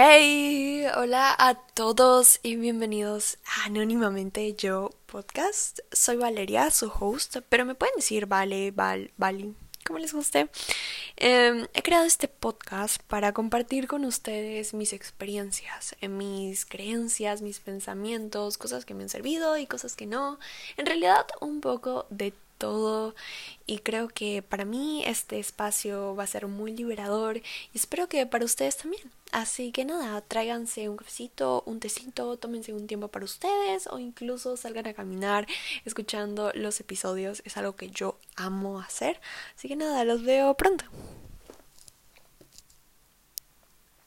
Hey, hola a todos y bienvenidos Anónimamente Yo Podcast. Soy Valeria, su host, pero me pueden decir Vale, Val, Vali, como les guste. Em, he creado este podcast para compartir con ustedes mis experiencias, mis creencias, mis pensamientos, cosas que me han servido y cosas que no. En realidad, un poco de todo y creo que para mí este espacio va a ser muy liberador y espero que para ustedes también. Así que nada, tráiganse un cafecito, un tecito, tómense un tiempo para ustedes o incluso salgan a caminar escuchando los episodios. Es algo que yo amo hacer. Así que nada, los veo pronto.